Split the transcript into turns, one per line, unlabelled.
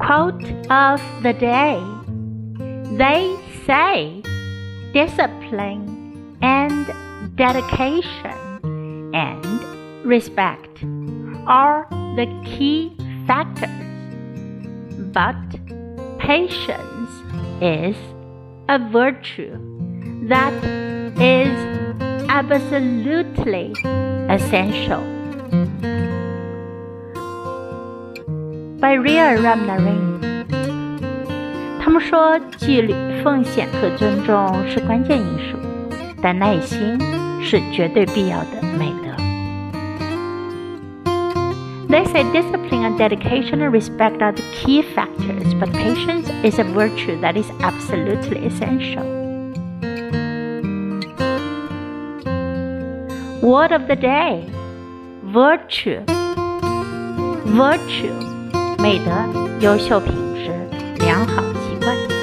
Quote of the day They say discipline and dedication and respect are the key factors, but patience is a virtue that is absolutely essential. by Ria Ramnarine。他们说，纪律、奉献和尊重是关键因素，但耐心是绝对必要的美德。They say discipline and dedication and respect are the key factors, but patience is a virtue that is absolutely essential. Word of the day Virtue. Virtue. 美德、优秀品质、良好习惯。